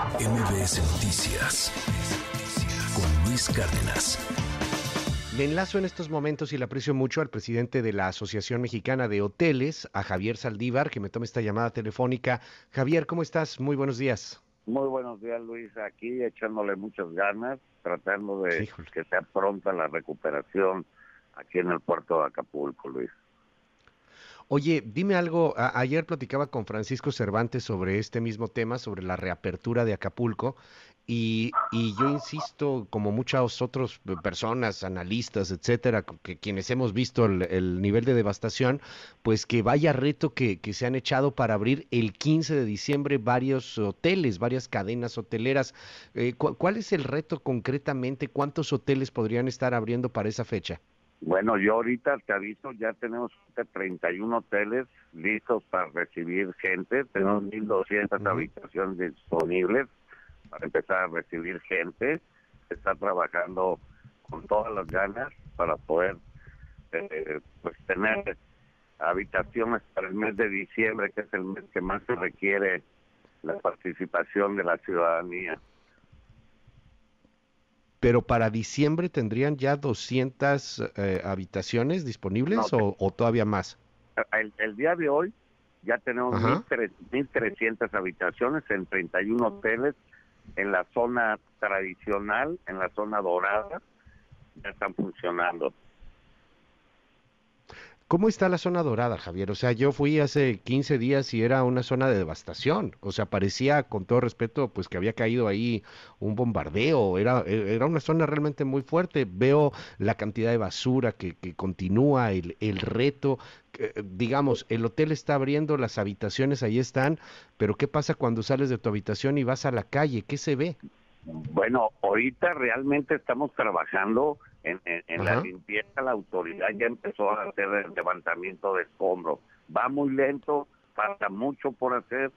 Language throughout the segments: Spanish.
MBS Noticias con Luis Cárdenas. Le enlazo en estos momentos y le aprecio mucho al presidente de la Asociación Mexicana de Hoteles, a Javier Saldívar, que me tome esta llamada telefónica. Javier, ¿cómo estás? Muy buenos días. Muy buenos días, Luis. Aquí echándole muchas ganas, tratando de que sea pronta la recuperación aquí en el puerto de Acapulco, Luis. Oye, dime algo, ayer platicaba con Francisco Cervantes sobre este mismo tema, sobre la reapertura de Acapulco, y, yo insisto, como muchas otras personas, analistas, etcétera, que quienes hemos visto el, nivel de devastación, pues que vaya reto que, se han echado para abrir el 15 de diciembre varios hoteles, varias cadenas hoteleras. Eh, ¿Cuál es el reto concretamente? ¿Cuántos hoteles podrían estar abriendo para esa fecha? Bueno, yo ahorita te aviso, ya tenemos 31 hoteles listos para recibir gente, tenemos 1.200 habitaciones disponibles para empezar a recibir gente, se está trabajando con todas las ganas para poder eh, pues tener habitaciones para el mes de diciembre, que es el mes que más se requiere la participación de la ciudadanía pero para diciembre tendrían ya 200 eh, habitaciones disponibles o, todavía más? El, día de hoy ya tenemos 1.300 habitaciones en 31 hoteles en la zona tradicional, en la zona dorada, ya están funcionando. ¿Cómo está la zona dorada, Javier? O sea, yo fui hace 15 días y era una zona de devastación. O sea, parecía, con todo respeto, pues que había caído ahí un bombardeo. Era, era una zona realmente muy fuerte. Veo la cantidad de basura que, que continúa, el, el reto. digamos, el hotel está abriendo, las habitaciones ahí están, pero ¿qué pasa cuando sales de tu habitación y vas a la calle? ¿Qué se ve? Bueno, ahorita realmente estamos trabajando en, la limpieza la autoridad ya empezó a hacer el levantamiento de escombros. Va muy lento, falta mucho por hacer,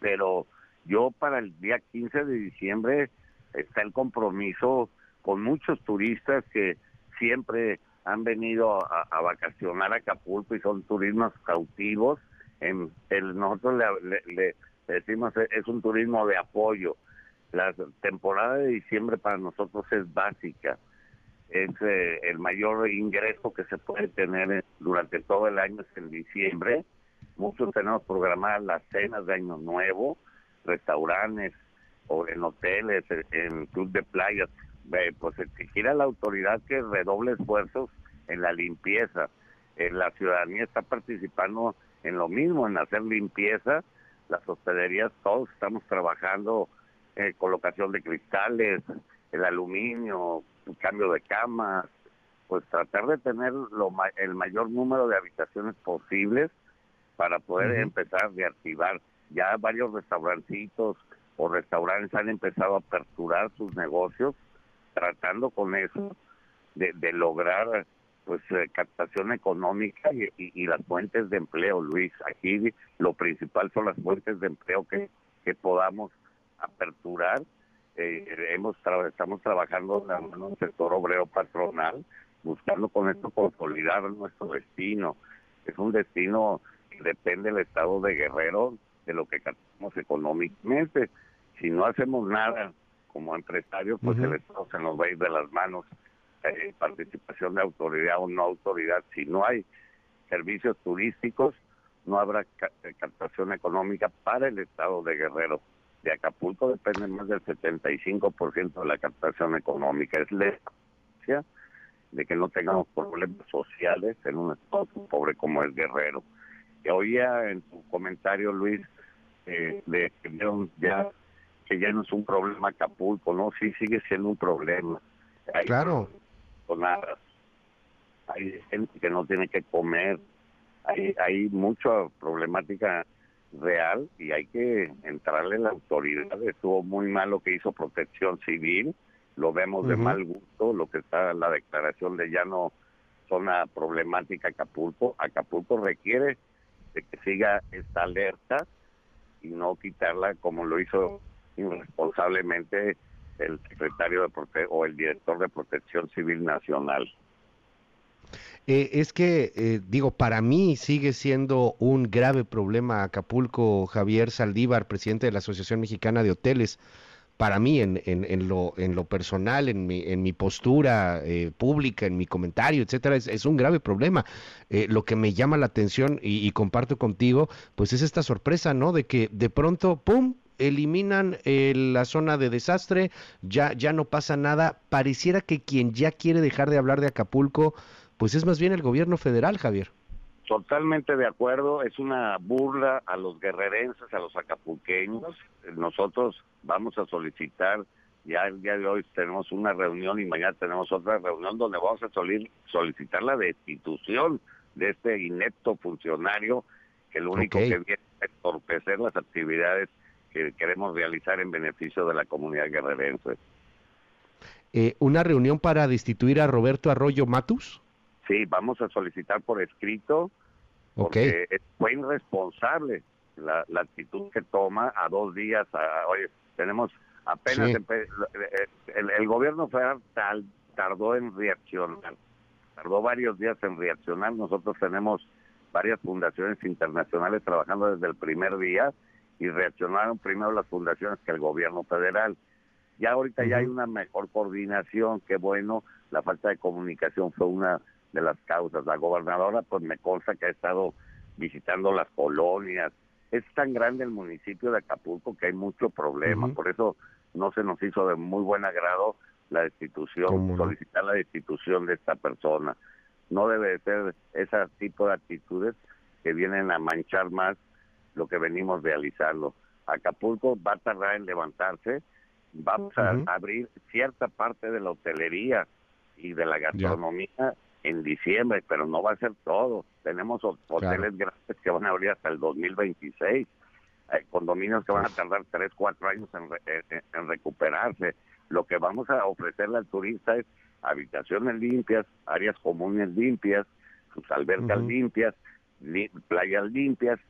pero yo para el día 15 de diciembre está el compromiso con muchos turistas que siempre han venido a, vacacionar a Acapulco y son turismos cautivos. En, nosotros le decimos es un turismo de apoyo. La temporada de diciembre para nosotros es básica es eh, el mayor ingreso que se puede tener durante todo el año es en diciembre. Muchos tenemos programadas las cenas de Año Nuevo, restaurantes o en hoteles, en club de playas. pues exigir a la autoridad que redoble esfuerzos en la limpieza. Eh, la ciudadanía está participando en lo mismo, en hacer limpieza. Las hospederías, todos estamos trabajando en colocación de cristales, el aluminio, cambio de camas, pues tratar de tener lo, el mayor número de habitaciones posibles para poder empezar a reactivar. Ya varios restaurancitos o restaurantes han empezado a aperturar sus negocios tratando con eso de, lograr pues eh, captación económica y, y, las fuentes de empleo, Luis. Aquí lo principal son las fuentes de empleo que, que podamos aperturar eh, hemos estamos trabajando en un sector obrero patronal, buscando con esto consolidar nuestro destino. Es un destino que depende del estado de Guerrero de lo que captamos económicamente. Si no hacemos nada como empresarios, pues el Estado se nos va a ir de las manos. Eh, participación de autoridad o no autoridad. Si no hay servicios turísticos, no habrá eh, captación económica para el Estado de Guerrero de Acapulco depende más del 75% de la captación económica. Es la de que no tengamos problemas sociales en un estado pobre como el Guerrero. Que oía en tu comentario, Luis, eh, de que ya que ya no es un problema Acapulco, ¿no? Sí sigue siendo un problema. claro. Nada. Hay gente que no tiene que comer. Hay, hay mucha problemática real y hay que entrarle la autoridad. Estuvo muy mal lo que hizo Protección Civil, lo vemos de mal gusto, lo que está en la declaración de ya no zona problemática Acapulco. Acapulco requiere de que siga esta alerta y no quitarla como lo hizo irresponsablemente el secretario de Prote o el director de Protección Civil Nacional. Eh, es que, eh, digo, para mí sigue siendo un grave problema Acapulco, Javier Saldívar, presidente de la Asociación Mexicana de Hoteles. Para mí, en, en, lo, en lo personal, en mi, mi postura eh, pública, en mi comentario, etcétera, es, un grave problema. lo que me llama la atención y, y comparto contigo, pues es esta sorpresa, ¿no? De que de pronto, ¡pum!, eliminan eh, la zona de desastre, ya, ya no pasa nada. Pareciera que quien ya quiere dejar de hablar de Acapulco, pues es más bien el gobierno federal, Javier. Totalmente de acuerdo, es una burla a los guerrerenses, a los acapulqueños. Nosotros vamos a solicitar, ya el día de hoy tenemos una reunión y mañana tenemos otra reunión donde vamos a solicitar la destitución de este inepto funcionario que lo único que viene es entorpecer las actividades que queremos realizar en beneficio de la comunidad guerrerense. Eh, ¿Una reunión para destituir a Roberto Arroyo Matus? Sí, vamos a solicitar por escrito, porque fue irresponsable la, actitud que toma a dos días. oye, tenemos apenas el, el, gobierno federal tardó en reaccionar, tardó varios días en reaccionar. Nosotros tenemos varias fundaciones internacionales trabajando desde el primer día y reaccionaron primero las fundaciones que el gobierno federal. Ya ahorita ya hay una mejor coordinación, qué bueno, la falta de comunicación fue una de las causas. La gobernadora pues me consta que ha estado visitando las colonias. Es tan grande el municipio de Acapulco que hay mucho problema, por eso no se nos hizo de muy buen agrado la destitución, solicitar la destitución de esta persona. No debe ser ese tipo de actitudes que vienen a manchar más lo que venimos realizando. Acapulco va a tardar en levantarse, vamos a abrir cierta parte de la hotelería y de la gastronomía en diciembre, pero no va a ser todo. Tenemos hoteles grandes que van a abrir hasta el 2026, hay condominios que van a tardar 3, 4 años en, recuperarse. Lo que vamos a ofrecerle al turista es habitaciones limpias, áreas comunes limpias, sus albercas limpias, playas limpias,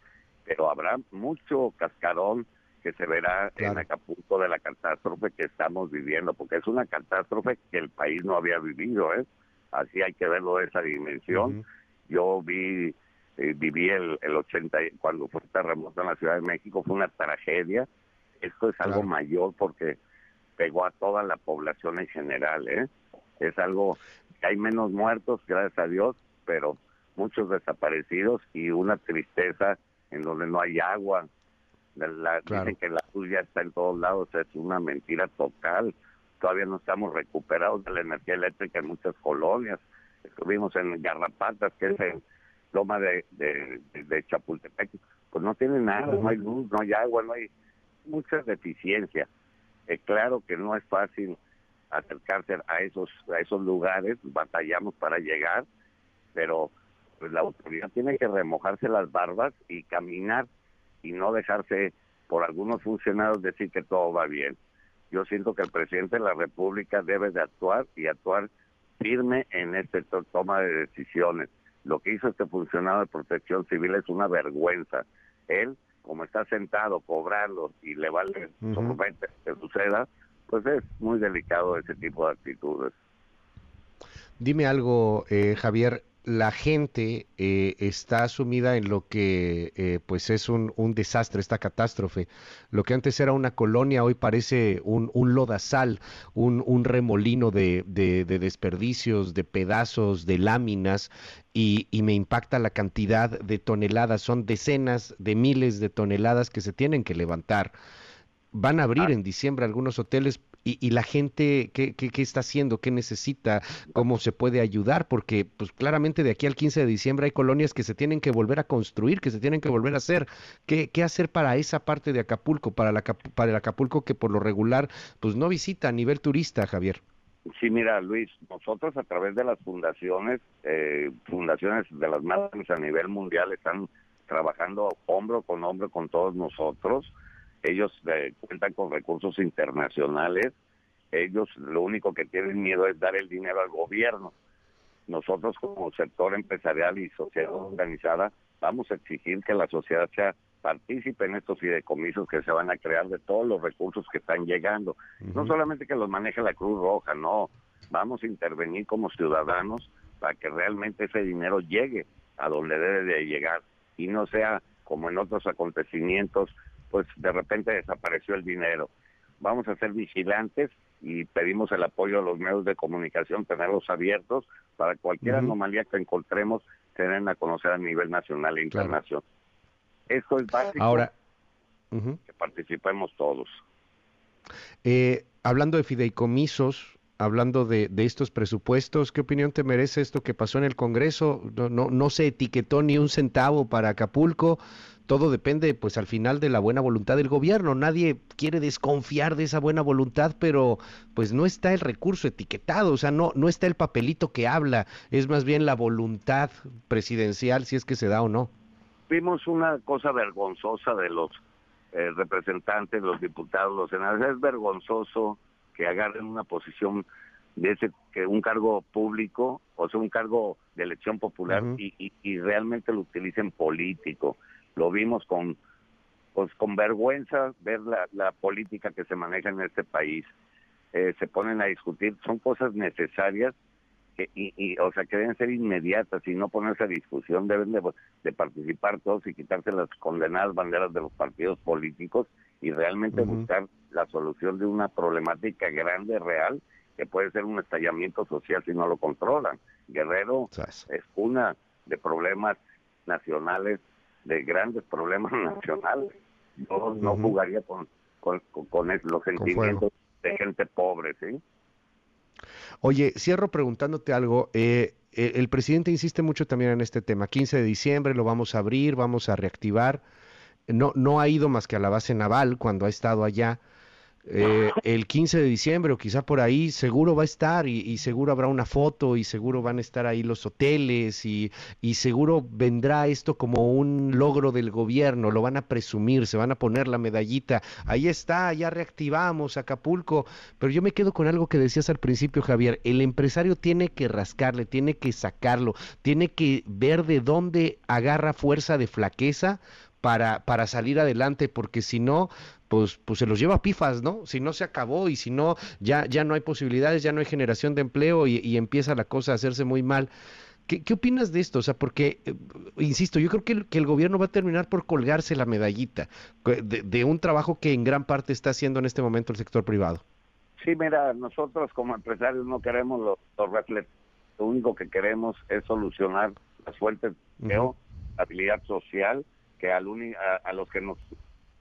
pero habrá mucho cascarón que se verá en Acapulco de la catástrofe que estamos viviendo, porque es una catástrofe que el país no había vivido, ¿eh? Así hay que verlo de esa dimensión. Yo vi, eh, viví el, el 80, cuando fue el terremoto en la Ciudad de México, fue una tragedia. Esto es algo mayor porque pegó a toda la población en general, ¿eh? Es algo que hay menos muertos, gracias a Dios, pero muchos desaparecidos y una tristeza en donde no hay agua. Dicen que la luz ya está en todos lados, es una mentira total. Todavía no estamos recuperados de la energía eléctrica en muchas colonias. Estuvimos en Garrapatas, que es en Loma de, de, Chapultepec. Pues no tiene nada, no hay luz, no hay agua, no hay muchas deficiencias. Es claro que no es fácil acercarse a esos a esos lugares, batallamos para llegar, pero pues la autoridad tiene que remojarse las barbas y caminar y no dejarse por algunos funcionarios decir que todo va bien. Yo siento que el presidente de la República debe de actuar y actuar firme en esta toma de decisiones. Lo que hizo este funcionario de protección civil es una vergüenza. Él, como está sentado cobrando y le vale uh que suceda, pues es muy delicado ese tipo de actitudes. Dime algo, eh, Javier, la gente eh, está sumida en lo que eh, pues es un, desastre, esta catástrofe. Lo que antes era una colonia hoy parece un, un lodazal, un, un remolino de, de, desperdicios, de pedazos, de láminas y, y, me impacta la cantidad de toneladas. Son decenas de miles de toneladas que se tienen que levantar. Van a abrir ah. en diciembre algunos hoteles y, la gente ¿qué, qué, está haciendo, qué necesita, cómo se puede ayudar, porque pues claramente de aquí al 15 de diciembre hay colonias que se tienen que volver a construir, que se tienen que volver a hacer. ¿Qué, qué hacer para esa parte de Acapulco, para, el Acapulco que por lo regular pues no visita a nivel turista, Javier? Sí, mira, Luis, nosotros a través de las fundaciones, eh, fundaciones de las más a nivel mundial están trabajando hombro con hombro con todos nosotros ellos eh, cuentan con recursos internacionales, ellos lo único que tienen miedo es dar el dinero al gobierno. Nosotros como sector empresarial y sociedad organizada vamos a exigir que la sociedad sea participe en estos fideicomisos que se van a crear de todos los recursos que están llegando. No solamente que los maneje la Cruz Roja, no. Vamos a intervenir como ciudadanos para que realmente ese dinero llegue a donde debe de llegar y no sea como en otros acontecimientos, pues de repente desapareció el dinero. Vamos a ser vigilantes y pedimos el apoyo a los medios de comunicación, tenerlos abiertos para cualquier anomalía que encontremos, tener a conocer a nivel nacional e internacional. Esto es básico Ahora, que participemos todos. Eh, hablando de fideicomisos, hablando de, estos presupuestos, ¿qué opinión te merece esto que pasó en el Congreso? No, no, no se etiquetó ni un centavo para Acapulco, todo depende pues al final de la buena voluntad del gobierno. Nadie quiere desconfiar de esa buena voluntad, pero pues no está el recurso etiquetado, o sea, no, no está el papelito que habla, es más bien la voluntad presidencial si es que se da o no. Vimos una cosa vergonzosa de los eh, representantes, los diputados, los senadores. Es vergonzoso que agarren una posición de ese que un cargo público, o sea, un cargo de elección popular y, y, realmente lo utilicen político. Lo vimos con pues con vergüenza ver la, la política que se maneja en este país. Eh, se ponen a discutir, son cosas necesarias y, o sea, que deben ser inmediatas y no ponerse a discusión, deben de, participar todos y quitarse las condenadas banderas de los partidos políticos y realmente buscar la solución de una problemática grande, real, que puede ser un estallamiento social si no lo controlan. Guerrero es una de problemas nacionales, de grandes problemas nacionales. Yo no jugaría con, con, con, los sentimientos de gente pobre, ¿sí? Oye, cierro preguntándote algo. Eh, eh, el presidente insiste mucho también en este tema. 15 de diciembre lo vamos a abrir, vamos a reactivar. No, no ha ido más que a la base naval cuando ha estado allá. Eh, el 15 de diciembre o quizá por ahí seguro va a estar y, seguro habrá una foto y seguro van a estar ahí los hoteles y, y, seguro vendrá esto como un logro del gobierno, lo van a presumir, se van a poner la medallita, ahí está, ya reactivamos Acapulco, pero yo me quedo con algo que decías al principio Javier, el empresario tiene que rascarle, tiene que sacarlo, tiene que ver de dónde agarra fuerza de flaqueza para, para salir adelante, porque si no, pues, pues se los lleva a pifas, ¿no? Si no se acabó y si no, ya, ya no hay posibilidades, ya no hay generación de empleo y, empieza la cosa a hacerse muy mal. ¿Qué, ¿Qué, opinas de esto? O sea, porque, eh, insisto, yo creo que el, que el, gobierno va a terminar por colgarse la medallita de, un trabajo que en gran parte está haciendo en este momento el sector privado. Sí, mira, nosotros como empresarios no queremos los, Lo único que queremos es solucionar las fuentes de habilidad social, que al a, a, los que nos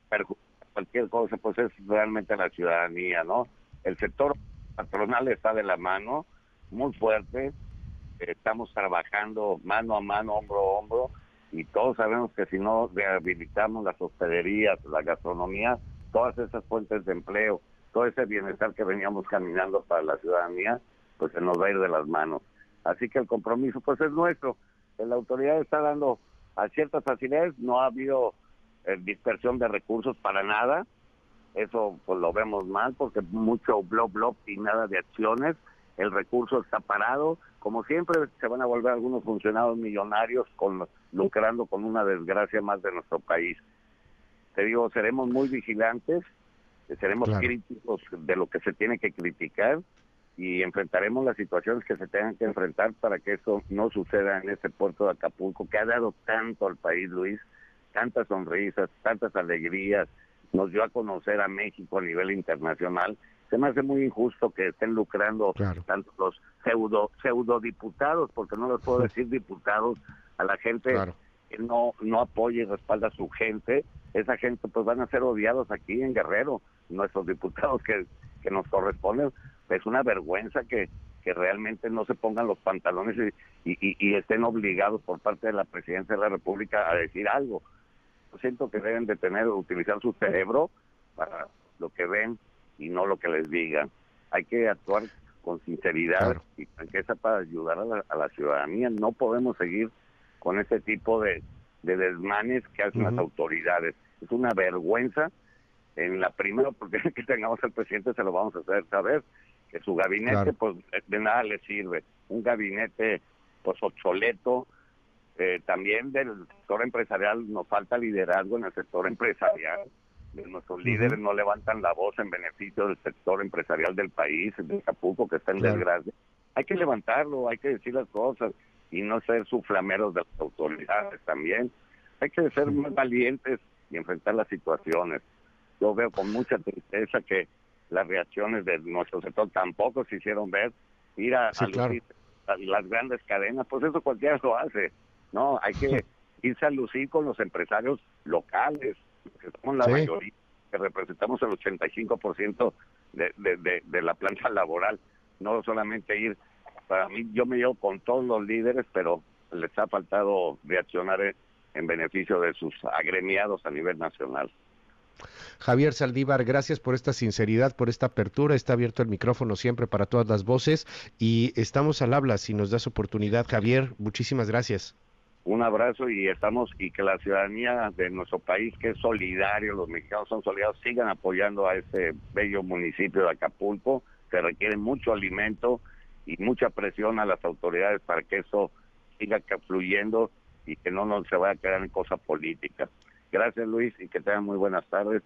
perjudican cualquier cosa, pues es realmente la ciudadanía, ¿no? El sector patronal está de la mano, muy fuerte, estamos trabajando mano a mano, hombro a hombro, y todos sabemos que si no rehabilitamos las hospederías, la gastronomía, todas esas fuentes de empleo, todo ese bienestar que veníamos caminando para la ciudadanía, pues se nos va a ir de las manos. Así que el compromiso pues es nuestro. La autoridad está dando a ciertas facilidades, no ha habido dispersión de recursos para nada. Eso pues lo vemos mal porque mucho blog blog y nada de acciones. El recurso está parado. Como siempre se van a volver algunos funcionarios millonarios con, lucrando con una desgracia más de nuestro país. Te digo, seremos muy vigilantes, seremos críticos de lo que se tiene que criticar y enfrentaremos las situaciones que se tengan que enfrentar para que eso no suceda en este puerto de Acapulco que ha dado tanto al país, Luis tantas sonrisas, tantas alegrías, nos dio a conocer a México a nivel internacional. Se me hace muy injusto que estén lucrando tanto los pseudo, pseudo diputados, porque no les puedo decir diputados a la gente que no, no apoya y respalda a su gente. Esa gente pues van a ser odiados aquí en Guerrero, nuestros diputados que, que nos corresponden. Es una vergüenza que, que realmente no se pongan los pantalones y, y, y, estén obligados por parte de la presidencia de la República a decir algo siento que deben de tener, utilizar su cerebro para lo que ven y no lo que les digan. Hay que actuar con sinceridad y franqueza para ayudar a la, ciudadanía. No podemos seguir con ese tipo de, desmanes que hacen las autoridades. Es una vergüenza. En la primera oportunidad que tengamos al presidente se lo vamos a hacer saber que su gabinete pues de nada le sirve. Un gabinete pues obsoleto, eh, también del sector empresarial nos falta liderazgo en el sector empresarial. Nuestros líderes no levantan la voz en beneficio del sector empresarial del país, de Acapulco, que está en desgracia. hay que levantarlo, hay que decir las cosas y no ser suflameros de las autoridades también. Hay que ser más valientes y enfrentar las situaciones. Yo veo con mucha tristeza que las reacciones de nuestro sector tampoco se hicieron ver. Ir a, las grandes cadenas, pues eso cualquiera lo hace. No, hay que irse a lucir con los empresarios locales, que somos la mayoría, que representamos el 85% de, de, de, la planta laboral. No solamente ir, para mí, yo me llevo con todos los líderes, pero les ha faltado reaccionar en beneficio de sus agremiados a nivel nacional. Javier Saldívar, gracias por esta sinceridad, por esta apertura. Está abierto el micrófono siempre para todas las voces y estamos al habla si nos das oportunidad. Javier, muchísimas gracias. Un abrazo y estamos y que la ciudadanía de nuestro país, que es solidario, los mexicanos son solidarios, sigan apoyando a este bello municipio de Acapulco, que requiere mucho alimento y mucha presión a las autoridades para que eso siga fluyendo y que no nos se vaya a quedar en cosas políticas. Gracias Luis y que tengan muy buenas tardes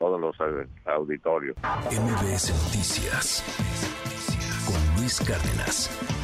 todos los auditorios. MBS Noticias con Luis Cárdenas.